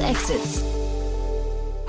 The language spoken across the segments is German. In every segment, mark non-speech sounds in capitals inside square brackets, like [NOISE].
Exits.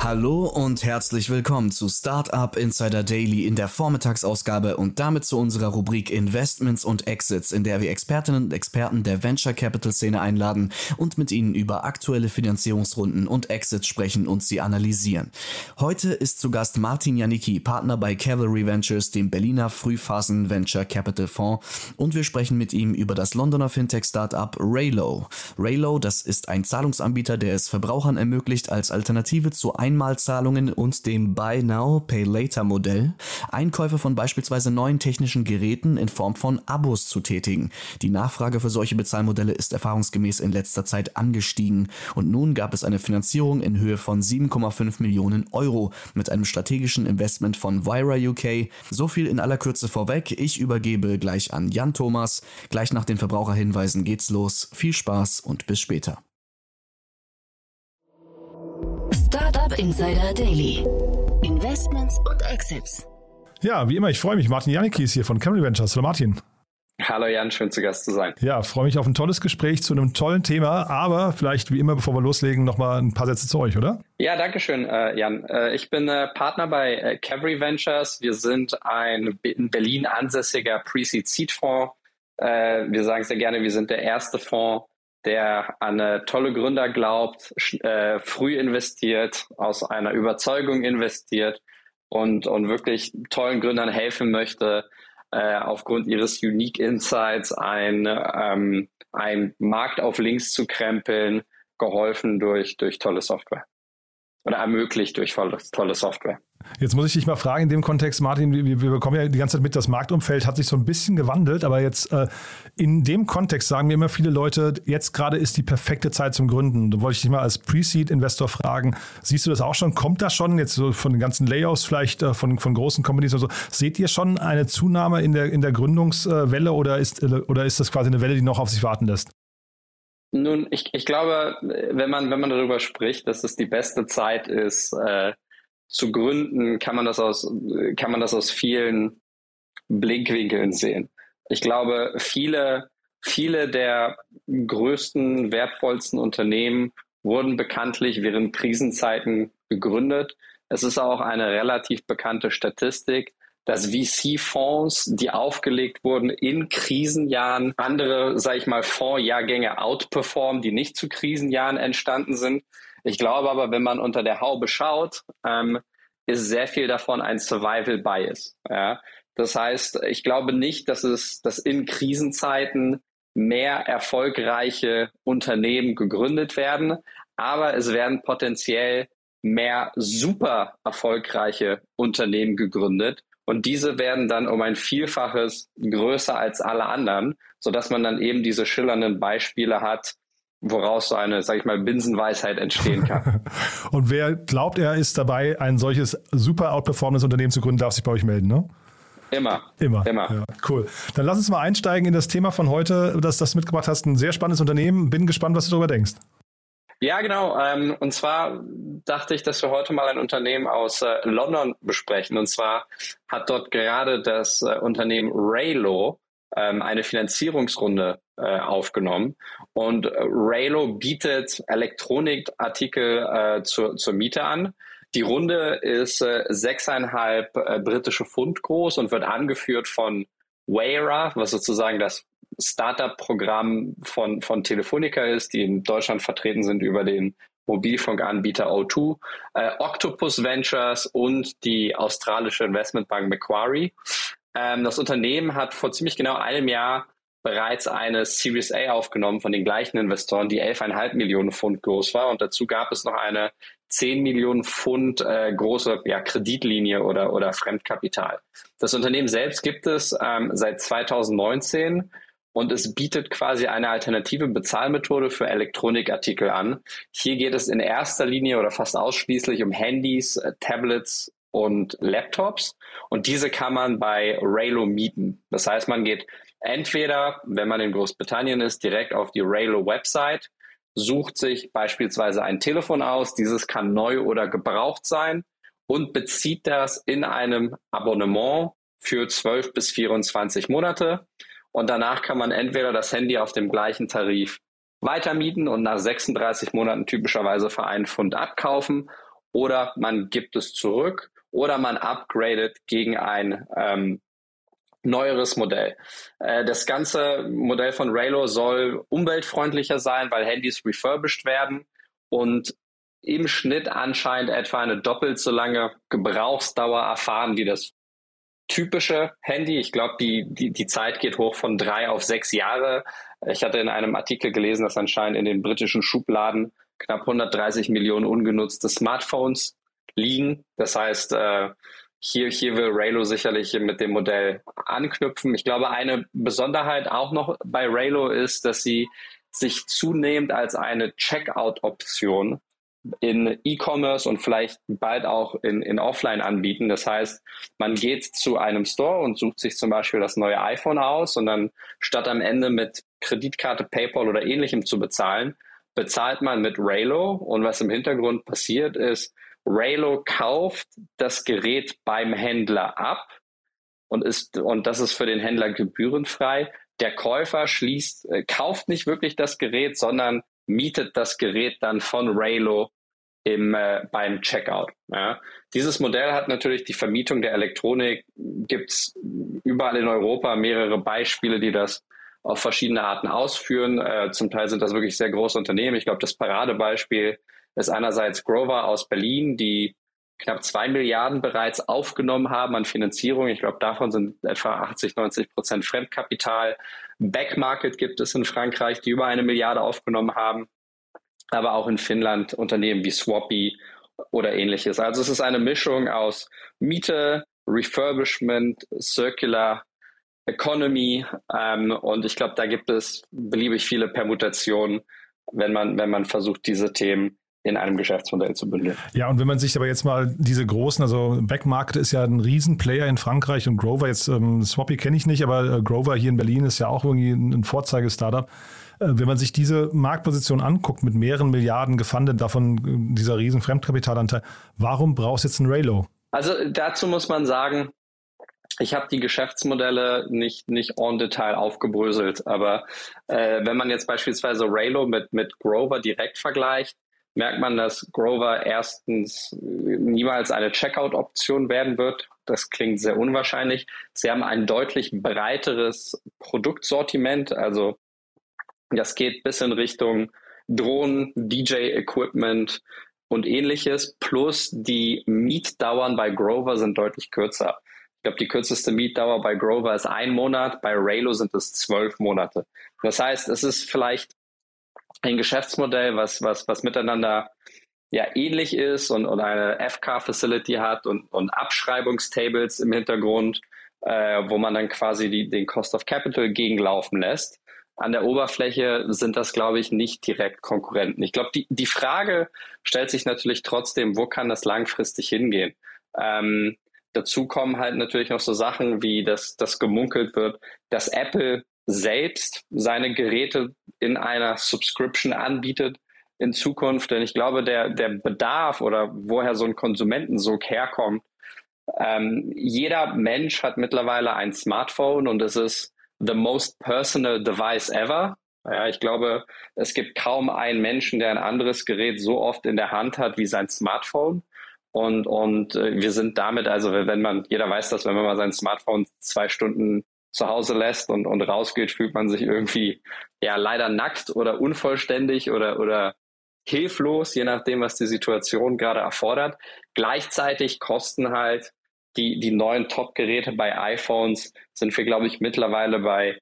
Hallo und herzlich willkommen zu Startup Insider Daily in der Vormittagsausgabe und damit zu unserer Rubrik Investments und Exits, in der wir Expertinnen und Experten der Venture Capital Szene einladen und mit ihnen über aktuelle Finanzierungsrunden und Exits sprechen und sie analysieren. Heute ist zu Gast Martin Janicki, Partner bei Cavalry Ventures, dem Berliner Frühphasen Venture Capital Fonds und wir sprechen mit ihm über das Londoner Fintech Startup Raylo. Raylo, das ist ein Zahlungsanbieter, der es Verbrauchern ermöglicht, als Alternative zu ein Einmalzahlungen und dem Buy Now, Pay Later Modell Einkäufe von beispielsweise neuen technischen Geräten in Form von Abos zu tätigen. Die Nachfrage für solche Bezahlmodelle ist erfahrungsgemäß in letzter Zeit angestiegen und nun gab es eine Finanzierung in Höhe von 7,5 Millionen Euro mit einem strategischen Investment von Vira UK. So viel in aller Kürze vorweg. Ich übergebe gleich an Jan Thomas. Gleich nach den Verbraucherhinweisen geht's los. Viel Spaß und bis später. Startup Insider Daily. Investments und Exits. Ja, wie immer, ich freue mich. Martin Janicki ist hier von Camry Ventures. Hallo Martin. Hallo Jan, schön zu Gast zu sein. Ja, freue mich auf ein tolles Gespräch zu einem tollen Thema, aber vielleicht wie immer, bevor wir loslegen, nochmal ein paar Sätze zu euch, oder? Ja, danke schön, äh, Jan. Äh, ich bin äh, Partner bei äh, Cavalry Ventures. Wir sind ein in Berlin ansässiger Pre-Seed Seed Fonds. Äh, wir sagen sehr gerne, wir sind der erste Fonds, der an eine tolle Gründer glaubt, äh, früh investiert, aus einer Überzeugung investiert und, und wirklich tollen Gründern helfen möchte, äh, aufgrund ihres Unique Insights ein, ähm, ein Markt auf links zu krempeln, geholfen durch, durch tolle Software oder ermöglicht durch tolle Software. Jetzt muss ich dich mal fragen, in dem Kontext, Martin, wir, wir bekommen ja die ganze Zeit mit, das Marktumfeld hat sich so ein bisschen gewandelt, aber jetzt äh, in dem Kontext sagen mir immer viele Leute, jetzt gerade ist die perfekte Zeit zum Gründen. Da wollte ich dich mal als Pre-Seed-Investor fragen, siehst du das auch schon? Kommt das schon jetzt so von den ganzen Layouts vielleicht äh, von, von großen Companies oder so? Seht ihr schon eine Zunahme in der, in der Gründungswelle oder ist, oder ist das quasi eine Welle, die noch auf sich warten lässt? Nun, ich, ich glaube, wenn man, wenn man darüber spricht, dass es die beste Zeit ist, äh, zu gründen, kann man das aus, kann man das aus vielen Blickwinkeln sehen. Ich glaube, viele, viele der größten, wertvollsten Unternehmen wurden bekanntlich während Krisenzeiten gegründet. Es ist auch eine relativ bekannte Statistik, dass VC-Fonds, die aufgelegt wurden in Krisenjahren, andere, sage ich mal, Fondsjahrgänge outperformen, die nicht zu Krisenjahren entstanden sind. Ich glaube aber, wenn man unter der Haube schaut, ähm, ist sehr viel davon ein Survival Bias. Ja? Das heißt, ich glaube nicht, dass es, dass in Krisenzeiten mehr erfolgreiche Unternehmen gegründet werden, aber es werden potenziell mehr super erfolgreiche Unternehmen gegründet und diese werden dann um ein Vielfaches größer als alle anderen, sodass man dann eben diese schillernden Beispiele hat, woraus so eine, sag ich mal, Binsenweisheit entstehen kann. [LAUGHS] und wer glaubt, er ist dabei, ein solches super outperformendes Unternehmen zu gründen, darf sich bei euch melden, ne? Immer. Immer. Immer. Ja, cool. Dann lass uns mal einsteigen in das Thema von heute, das du mitgebracht hast. Ein sehr spannendes Unternehmen. Bin gespannt, was du darüber denkst. Ja, genau. Ähm, und zwar dachte ich, dass wir heute mal ein Unternehmen aus äh, London besprechen. Und zwar hat dort gerade das äh, Unternehmen Raylo ähm, eine Finanzierungsrunde äh, aufgenommen. Und Raylo bietet Elektronikartikel zur, zur Miete an. Die Runde ist sechseinhalb britische Pfund groß und wird angeführt von Wayra, was sozusagen das Startup-Programm von, von Telefonica ist, die in Deutschland vertreten sind über den Mobilfunkanbieter O2, äh, Octopus Ventures und die australische Investmentbank Macquarie. Ähm, das Unternehmen hat vor ziemlich genau einem Jahr bereits eine Series A aufgenommen von den gleichen Investoren, die 11,5 Millionen Pfund groß war. Und dazu gab es noch eine 10 Millionen Pfund äh, große ja, Kreditlinie oder, oder Fremdkapital. Das Unternehmen selbst gibt es ähm, seit 2019 und es bietet quasi eine alternative Bezahlmethode für Elektronikartikel an. Hier geht es in erster Linie oder fast ausschließlich um Handys, äh, Tablets und Laptops und diese kann man bei Raylo mieten. Das heißt, man geht entweder, wenn man in Großbritannien ist, direkt auf die Raylo Website, sucht sich beispielsweise ein Telefon aus, dieses kann neu oder gebraucht sein und bezieht das in einem Abonnement für 12 bis 24 Monate und danach kann man entweder das Handy auf dem gleichen Tarif weitermieten und nach 36 Monaten typischerweise für einen Pfund abkaufen oder man gibt es zurück oder man upgradet gegen ein ähm, neueres Modell. Äh, das ganze Modell von Raylo soll umweltfreundlicher sein, weil Handys refurbished werden und im Schnitt anscheinend etwa eine doppelt so lange Gebrauchsdauer erfahren wie das typische Handy. Ich glaube, die, die, die Zeit geht hoch von drei auf sechs Jahre. Ich hatte in einem Artikel gelesen, dass anscheinend in den britischen Schubladen knapp 130 Millionen ungenutzte Smartphones liegen. Das heißt, äh, hier, hier will Raylo sicherlich mit dem Modell anknüpfen. Ich glaube, eine Besonderheit auch noch bei Raylo ist, dass sie sich zunehmend als eine Checkout-Option in E-Commerce und vielleicht bald auch in, in Offline anbieten. Das heißt, man geht zu einem Store und sucht sich zum Beispiel das neue iPhone aus und dann statt am Ende mit Kreditkarte, PayPal oder ähnlichem zu bezahlen, bezahlt man mit Raylo und was im Hintergrund passiert ist, Raylo kauft das Gerät beim Händler ab und ist, und das ist für den Händler gebührenfrei. Der Käufer schließt, äh, kauft nicht wirklich das Gerät, sondern mietet das Gerät dann von Raylo im, äh, beim Checkout. Ja. Dieses Modell hat natürlich die Vermietung der Elektronik, gibt's überall in Europa mehrere Beispiele, die das auf verschiedene Arten ausführen. Äh, zum Teil sind das wirklich sehr große Unternehmen. Ich glaube, das Paradebeispiel ist einerseits Grover aus Berlin, die knapp zwei Milliarden bereits aufgenommen haben an Finanzierung. Ich glaube, davon sind etwa 80, 90 Prozent Fremdkapital. Backmarket gibt es in Frankreich, die über eine Milliarde aufgenommen haben aber auch in Finnland Unternehmen wie Swappy oder ähnliches. Also es ist eine Mischung aus Miete, Refurbishment, Circular Economy ähm, und ich glaube, da gibt es beliebig viele Permutationen, wenn man, wenn man versucht, diese Themen in einem Geschäftsmodell zu bündeln. Ja, und wenn man sich aber jetzt mal diese großen, also Backmarket ist ja ein Riesenplayer in Frankreich und Grover jetzt, ähm, Swappy kenne ich nicht, aber äh, Grover hier in Berlin ist ja auch irgendwie ein Vorzeige-Startup. Äh, wenn man sich diese Marktposition anguckt mit mehreren Milliarden gefundet, davon äh, dieser riesen Fremdkapitalanteil, warum brauchst du jetzt ein Raylo? Also dazu muss man sagen, ich habe die Geschäftsmodelle nicht, nicht en Detail aufgebröselt, aber äh, wenn man jetzt beispielsweise Raylo mit, mit Grover direkt vergleicht, merkt man, dass Grover erstens niemals eine Checkout-Option werden wird. Das klingt sehr unwahrscheinlich. Sie haben ein deutlich breiteres Produktsortiment, also das geht bis in Richtung Drohnen, DJ-Equipment und ähnliches. Plus die Mietdauern bei Grover sind deutlich kürzer. Ich glaube, die kürzeste Mietdauer bei Grover ist ein Monat, bei Raylo sind es zwölf Monate. Das heißt, es ist vielleicht ein Geschäftsmodell, was, was, was miteinander ja ähnlich ist und, und eine FK-Facility hat und, und Abschreibungstables im Hintergrund, äh, wo man dann quasi die, den Cost of Capital gegenlaufen lässt an der Oberfläche sind das, glaube ich, nicht direkt Konkurrenten. Ich glaube, die, die Frage stellt sich natürlich trotzdem, wo kann das langfristig hingehen? Ähm, dazu kommen halt natürlich noch so Sachen wie, dass, dass gemunkelt wird, dass Apple selbst seine Geräte in einer Subscription anbietet in Zukunft. Denn ich glaube, der, der Bedarf oder woher so ein Konsumentensog herkommt, ähm, jeder Mensch hat mittlerweile ein Smartphone und es ist the most personal device ever. Ja, ich glaube, es gibt kaum einen Menschen, der ein anderes Gerät so oft in der Hand hat wie sein Smartphone. Und, und äh, wir sind damit, also wenn man, jeder weiß das, wenn man mal sein Smartphone zwei Stunden zu Hause lässt und, und rausgeht, fühlt man sich irgendwie ja leider nackt oder unvollständig oder, oder hilflos, je nachdem, was die Situation gerade erfordert. Gleichzeitig kosten halt die, die neuen Top-Geräte bei iPhones sind wir, glaube ich, mittlerweile bei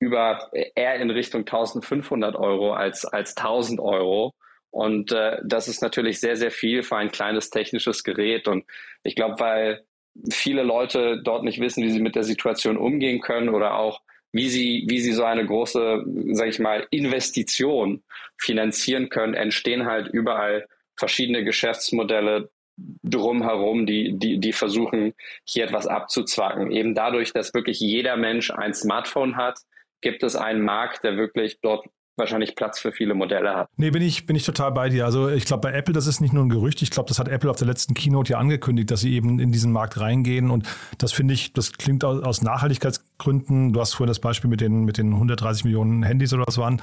über eher in Richtung 1500 Euro als, als 1000 Euro. Und äh, das ist natürlich sehr, sehr viel für ein kleines technisches Gerät. Und ich glaube, weil viele Leute dort nicht wissen, wie sie mit der Situation umgehen können oder auch wie sie, wie sie so eine große, sage ich mal, Investition finanzieren können, entstehen halt überall verschiedene Geschäftsmodelle, drumherum, die, die, die versuchen, hier etwas abzuzwacken. Eben dadurch, dass wirklich jeder Mensch ein Smartphone hat, gibt es einen Markt, der wirklich dort wahrscheinlich Platz für viele Modelle hat. Nee, bin ich, bin ich total bei dir. Also ich glaube, bei Apple, das ist nicht nur ein Gerücht. Ich glaube, das hat Apple auf der letzten Keynote ja angekündigt, dass sie eben in diesen Markt reingehen. Und das finde ich, das klingt aus, Nachhaltigkeitsgründen. Du hast vorhin das Beispiel mit den, mit den 130 Millionen Handys oder was waren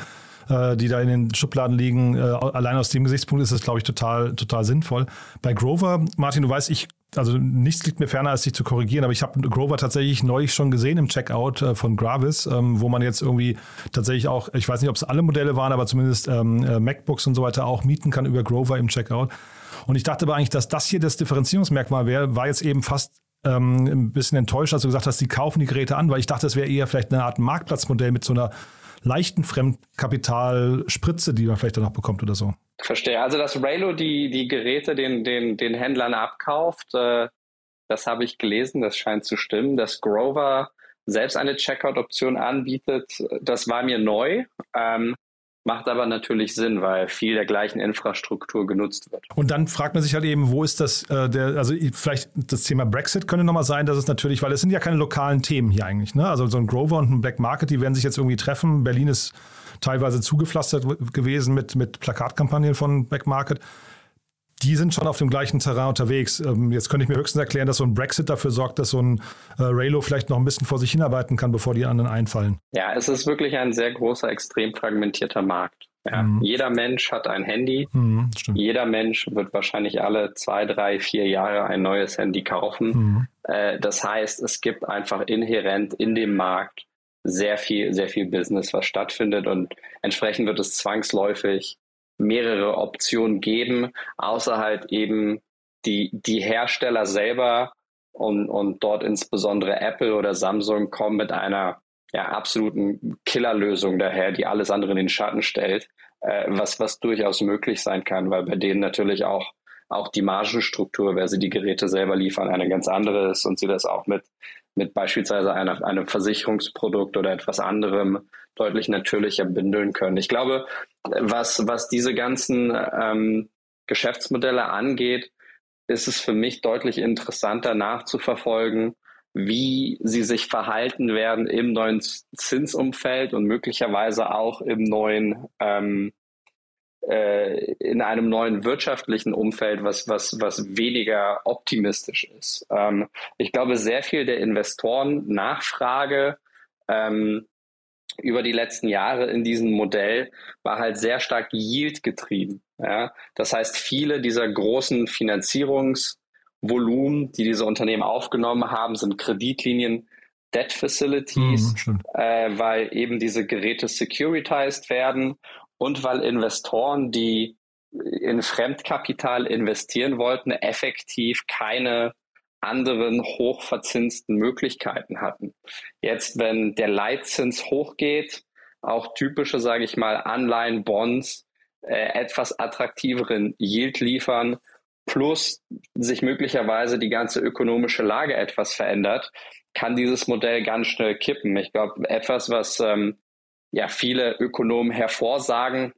äh, die da in den Schubladen liegen. Äh, allein aus dem Gesichtspunkt ist es, glaube ich, total, total sinnvoll. Bei Grover, Martin, du weißt, ich also nichts liegt mir ferner, als dich zu korrigieren, aber ich habe Grover tatsächlich neulich schon gesehen im Checkout äh, von Gravis, ähm, wo man jetzt irgendwie tatsächlich auch, ich weiß nicht, ob es alle Modelle waren, aber zumindest ähm, äh, MacBooks und so weiter auch mieten kann über Grover im Checkout. Und ich dachte aber eigentlich, dass das hier das Differenzierungsmerkmal wäre, war jetzt eben fast ähm, ein bisschen enttäuscht, als du gesagt hast, die kaufen die Geräte an, weil ich dachte, das wäre eher vielleicht eine Art Marktplatzmodell mit so einer leichten Fremdkapitalspritze, die man vielleicht danach bekommt oder so. Verstehe. Also, dass Raylo die, die Geräte den, den, den Händlern abkauft, äh, das habe ich gelesen, das scheint zu stimmen. Dass Grover selbst eine Checkout-Option anbietet, das war mir neu. Ähm, Macht aber natürlich Sinn, weil viel der gleichen Infrastruktur genutzt wird. Und dann fragt man sich halt eben, wo ist das, äh, der, also vielleicht das Thema Brexit könnte nochmal sein, dass es natürlich, weil es sind ja keine lokalen Themen hier eigentlich, ne? Also so ein Grover und ein Black Market, die werden sich jetzt irgendwie treffen. Berlin ist teilweise zugepflastert gewesen mit, mit Plakatkampagnen von Black Market die sind schon auf dem gleichen Terrain unterwegs. Ähm, jetzt könnte ich mir höchstens erklären, dass so ein Brexit dafür sorgt, dass so ein äh, Raylo vielleicht noch ein bisschen vor sich hinarbeiten kann, bevor die anderen einfallen. Ja, es ist wirklich ein sehr großer, extrem fragmentierter Markt. Ja, mhm. Jeder Mensch hat ein Handy. Mhm, jeder Mensch wird wahrscheinlich alle zwei, drei, vier Jahre ein neues Handy kaufen. Mhm. Äh, das heißt, es gibt einfach inhärent in dem Markt sehr viel, sehr viel Business, was stattfindet und entsprechend wird es zwangsläufig mehrere Optionen geben, außer halt eben die, die Hersteller selber und, und dort insbesondere Apple oder Samsung kommen mit einer ja, absoluten Killerlösung daher, die alles andere in den Schatten stellt, äh, was, was durchaus möglich sein kann, weil bei denen natürlich auch, auch die Margenstruktur, wer sie die Geräte selber liefern, eine ganz andere ist und sie das auch mit, mit beispielsweise einer, einem Versicherungsprodukt oder etwas anderem deutlich natürlicher bündeln können. Ich glaube, was, was diese ganzen ähm, Geschäftsmodelle angeht, ist es für mich deutlich interessanter nachzuverfolgen, wie sie sich verhalten werden im neuen Zinsumfeld und möglicherweise auch im neuen ähm, äh, in einem neuen wirtschaftlichen Umfeld, was, was, was weniger optimistisch ist. Ähm, ich glaube, sehr viel der Investoren Nachfrage ähm, über die letzten Jahre in diesem Modell war halt sehr stark Yield getrieben. Ja? Das heißt, viele dieser großen Finanzierungsvolumen, die diese Unternehmen aufgenommen haben, sind Kreditlinien, Debt Facilities, mhm, äh, weil eben diese Geräte securitized werden und weil Investoren, die in Fremdkapital investieren wollten, effektiv keine anderen hochverzinsten Möglichkeiten hatten. Jetzt, wenn der Leitzins hochgeht, auch typische, sage ich mal, Anleihen, Bonds äh, etwas attraktiveren Yield liefern, plus sich möglicherweise die ganze ökonomische Lage etwas verändert, kann dieses Modell ganz schnell kippen. Ich glaube, etwas, was ähm, ja viele Ökonomen hervorsagen,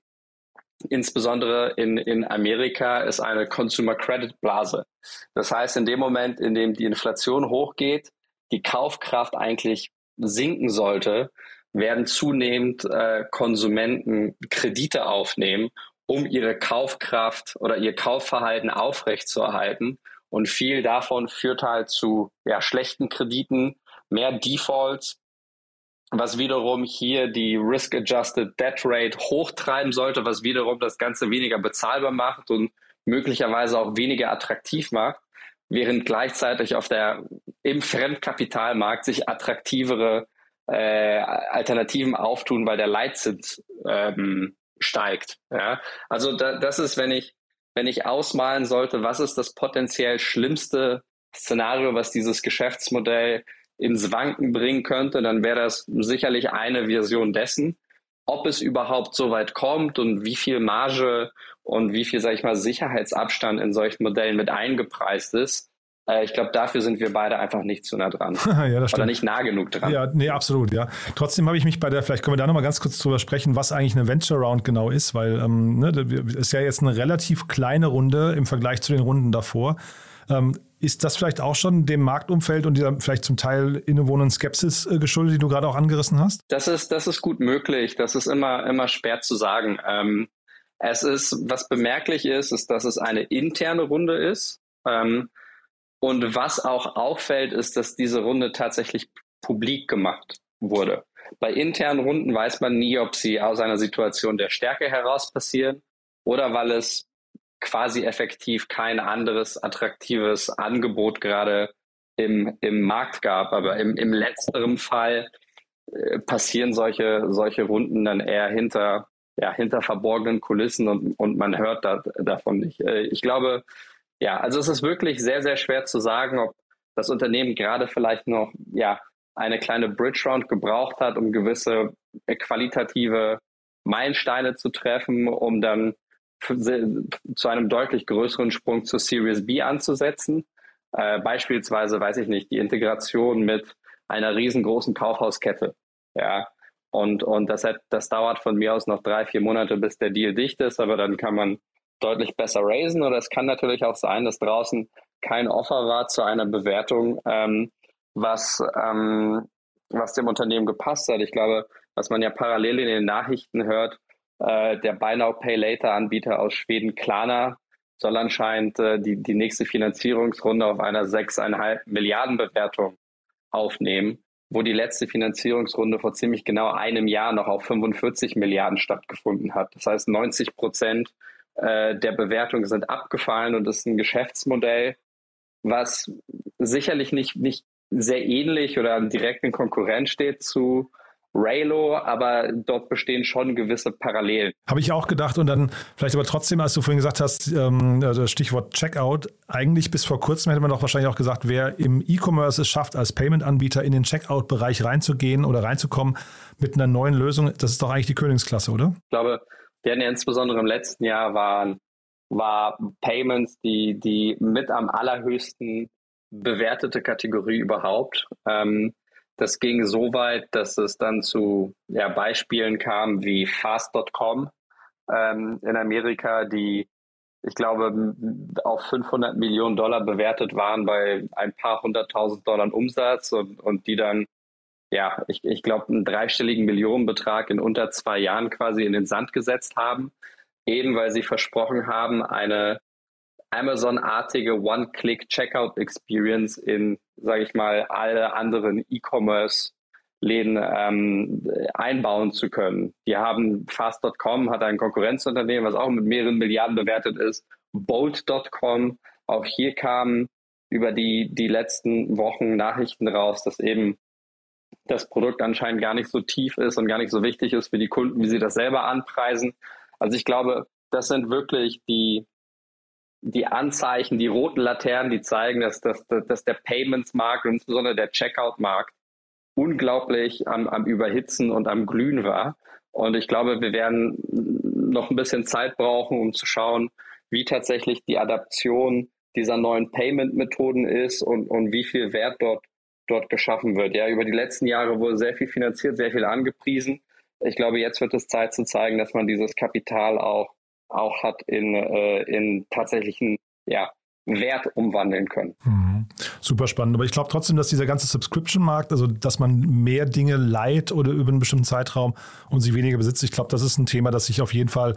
insbesondere in, in Amerika, ist eine Consumer Credit Blase. Das heißt, in dem Moment, in dem die Inflation hochgeht, die Kaufkraft eigentlich sinken sollte, werden zunehmend äh, Konsumenten Kredite aufnehmen, um ihre Kaufkraft oder ihr Kaufverhalten aufrechtzuerhalten. Und viel davon führt halt zu ja, schlechten Krediten, mehr Defaults, was wiederum hier die Risk-Adjusted Debt Rate hochtreiben sollte, was wiederum das Ganze weniger bezahlbar macht und möglicherweise auch weniger attraktiv macht, während gleichzeitig auf der im Fremdkapitalmarkt sich attraktivere äh, Alternativen auftun, weil der Leitzins ähm, steigt. Ja? Also da, das ist, wenn ich wenn ich ausmalen sollte, was ist das potenziell schlimmste Szenario, was dieses Geschäftsmodell ins Wanken bringen könnte, dann wäre das sicherlich eine Version dessen. Ob es überhaupt so weit kommt und wie viel Marge und wie viel, sage ich mal, Sicherheitsabstand in solchen Modellen mit eingepreist ist, äh, ich glaube, dafür sind wir beide einfach nicht zu nah dran. [LAUGHS] ja, das Oder nicht nah genug dran. Ja, nee, absolut, ja. Trotzdem habe ich mich bei der, vielleicht können wir da nochmal ganz kurz drüber sprechen, was eigentlich eine Venture Round genau ist, weil ähm, ne, ist ja jetzt eine relativ kleine Runde im Vergleich zu den Runden davor. Ähm, ist das vielleicht auch schon dem Marktumfeld und dieser vielleicht zum Teil innewohnenden Skepsis äh, geschuldet, die du gerade auch angerissen hast? Das ist, das ist gut möglich. Das ist immer, immer schwer zu sagen. Ähm, es ist, was bemerklich ist, ist, dass es eine interne Runde ist. Ähm, und was auch auffällt, ist, dass diese Runde tatsächlich publik gemacht wurde. bei internen Runden weiß man nie, ob sie aus einer Situation der Stärke heraus passieren oder weil es quasi effektiv kein anderes attraktives Angebot gerade im, im Markt gab. Aber im, im letzteren Fall äh, passieren solche, solche Runden dann eher hinter, ja, hinter verborgenen Kulissen und, und man hört da, davon nicht. Äh, ich glaube, ja, also es ist wirklich sehr, sehr schwer zu sagen, ob das Unternehmen gerade vielleicht noch ja, eine kleine Bridge Round gebraucht hat, um gewisse qualitative Meilensteine zu treffen, um dann zu einem deutlich größeren Sprung zur Series B anzusetzen. Äh, beispielsweise, weiß ich nicht, die Integration mit einer riesengroßen Kaufhauskette. Ja. Und, und das, hat, das dauert von mir aus noch drei, vier Monate, bis der Deal dicht ist, aber dann kann man deutlich besser raisen. Oder es kann natürlich auch sein, dass draußen kein Offer war zu einer Bewertung, ähm, was, ähm, was dem Unternehmen gepasst hat. Ich glaube, was man ja parallel in den Nachrichten hört, äh, der Buy Now Pay Later Anbieter aus Schweden, Klarna, soll anscheinend äh, die, die nächste Finanzierungsrunde auf einer 6,5 Milliarden Bewertung aufnehmen, wo die letzte Finanzierungsrunde vor ziemlich genau einem Jahr noch auf 45 Milliarden stattgefunden hat. Das heißt, 90 Prozent äh, der Bewertungen sind abgefallen und das ist ein Geschäftsmodell, was sicherlich nicht, nicht sehr ähnlich oder direkt in Konkurrenz steht zu Raylo, aber dort bestehen schon gewisse Parallelen. Habe ich auch gedacht und dann vielleicht aber trotzdem, als du vorhin gesagt hast, ähm, das Stichwort Checkout, eigentlich bis vor kurzem hätte man doch wahrscheinlich auch gesagt, wer im E-Commerce es schafft, als Payment-Anbieter in den Checkout-Bereich reinzugehen oder reinzukommen mit einer neuen Lösung, das ist doch eigentlich die Königsklasse, oder? Ich glaube, wir hatten ja insbesondere im letzten Jahr waren, war Payments die, die mit am allerhöchsten bewertete Kategorie überhaupt. Ähm, das ging so weit, dass es dann zu ja, Beispielen kam wie Fast.com ähm, in Amerika, die ich glaube auf 500 Millionen Dollar bewertet waren bei ein paar hunderttausend Dollar Umsatz und, und die dann ja, ich, ich glaube, einen dreistelligen Millionenbetrag in unter zwei Jahren quasi in den Sand gesetzt haben, eben weil sie versprochen haben, eine Amazon-artige One-Click-Checkout-Experience in, sage ich mal, alle anderen E-Commerce-Läden ähm, einbauen zu können. Die haben Fast.com, hat ein Konkurrenzunternehmen, was auch mit mehreren Milliarden bewertet ist. Bolt.com, auch hier kamen über die, die letzten Wochen Nachrichten raus, dass eben das Produkt anscheinend gar nicht so tief ist und gar nicht so wichtig ist für die Kunden, wie sie das selber anpreisen. Also ich glaube, das sind wirklich die, die Anzeichen, die roten Laternen, die zeigen, dass, dass, dass der Payments-Markt und insbesondere der Checkout-Markt unglaublich am, am Überhitzen und am Glühen war. Und ich glaube, wir werden noch ein bisschen Zeit brauchen, um zu schauen, wie tatsächlich die Adaption dieser neuen Payment-Methoden ist und, und wie viel Wert dort, dort geschaffen wird. Ja, über die letzten Jahre wurde sehr viel finanziert, sehr viel angepriesen. Ich glaube, jetzt wird es Zeit zu zeigen, dass man dieses Kapital auch auch hat in, äh, in tatsächlichen ja, Wert umwandeln können. Mhm. Super spannend. Aber ich glaube trotzdem, dass dieser ganze Subscription-Markt, also dass man mehr Dinge leiht oder über einen bestimmten Zeitraum und sie weniger besitzt, ich glaube, das ist ein Thema, das sich auf jeden Fall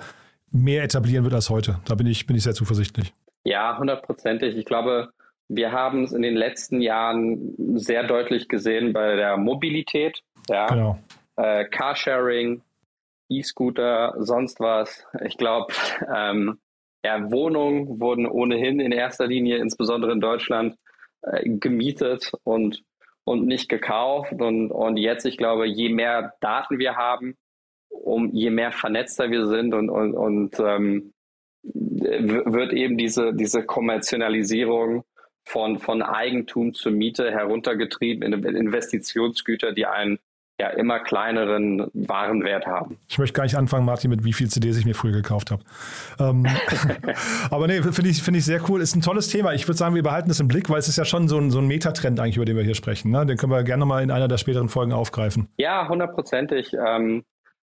mehr etablieren wird als heute. Da bin ich, bin ich sehr zuversichtlich. Ja, hundertprozentig. Ich glaube, wir haben es in den letzten Jahren sehr deutlich gesehen bei der Mobilität. Ja. Genau. Äh, Carsharing, E-Scooter, sonst was. Ich glaube, [LAUGHS] ähm, ja, Wohnungen wurden ohnehin in erster Linie, insbesondere in Deutschland, äh, gemietet und, und nicht gekauft. Und, und jetzt, ich glaube, je mehr Daten wir haben, um je mehr vernetzter wir sind und, und, und ähm, wird eben diese, diese Kommerzialisierung von, von Eigentum zur Miete heruntergetrieben in Investitionsgüter, die einen ja immer kleineren Warenwert haben. Ich möchte gar nicht anfangen, Martin, mit wie viel CDs ich mir früher gekauft habe. Ähm, [LAUGHS] aber nee, finde ich, find ich sehr cool. Ist ein tolles Thema. Ich würde sagen, wir behalten das im Blick, weil es ist ja schon so ein, so ein Metatrend eigentlich, über den wir hier sprechen. Ne? Den können wir gerne mal in einer der späteren Folgen aufgreifen. Ja, hundertprozentig. Ähm,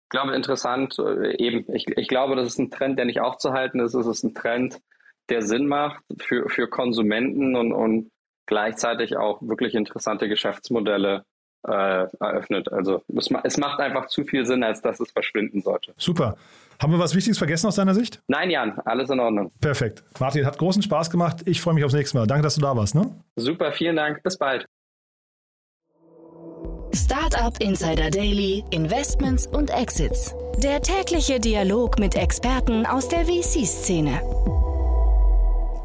ich glaube, interessant, äh, eben, ich, ich glaube, das ist ein Trend, der nicht aufzuhalten ist. Es ist ein Trend, der Sinn macht für, für Konsumenten und, und gleichzeitig auch wirklich interessante Geschäftsmodelle äh, eröffnet. Also es, es, macht einfach zu viel Sinn, als dass es verschwinden sollte. Super. Haben wir was Wichtiges vergessen aus deiner Sicht? Nein, Jan, alles in Ordnung. Perfekt. Martin, hat großen Spaß gemacht. Ich freue mich aufs nächste Mal. Danke, dass du da warst. Ne? Super, vielen Dank. Bis bald. Startup Insider Daily, Investments und Exits. Der tägliche Dialog mit Experten aus der VC-Szene.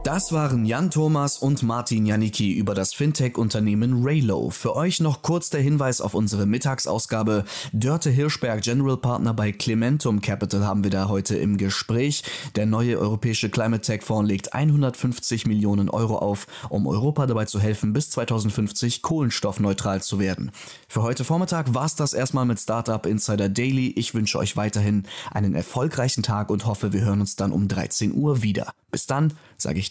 Das waren Jan Thomas und Martin Janicki über das Fintech-Unternehmen Raylo. Für euch noch kurz der Hinweis auf unsere Mittagsausgabe. Dörte Hirschberg, General Partner bei Clementum Capital, haben wir da heute im Gespräch. Der neue europäische Climate Tech Fonds legt 150 Millionen Euro auf, um Europa dabei zu helfen, bis 2050 kohlenstoffneutral zu werden. Für heute Vormittag war es das erstmal mit Startup Insider Daily. Ich wünsche euch weiterhin einen erfolgreichen Tag und hoffe, wir hören uns dann um 13 Uhr wieder. Bis dann, sage ich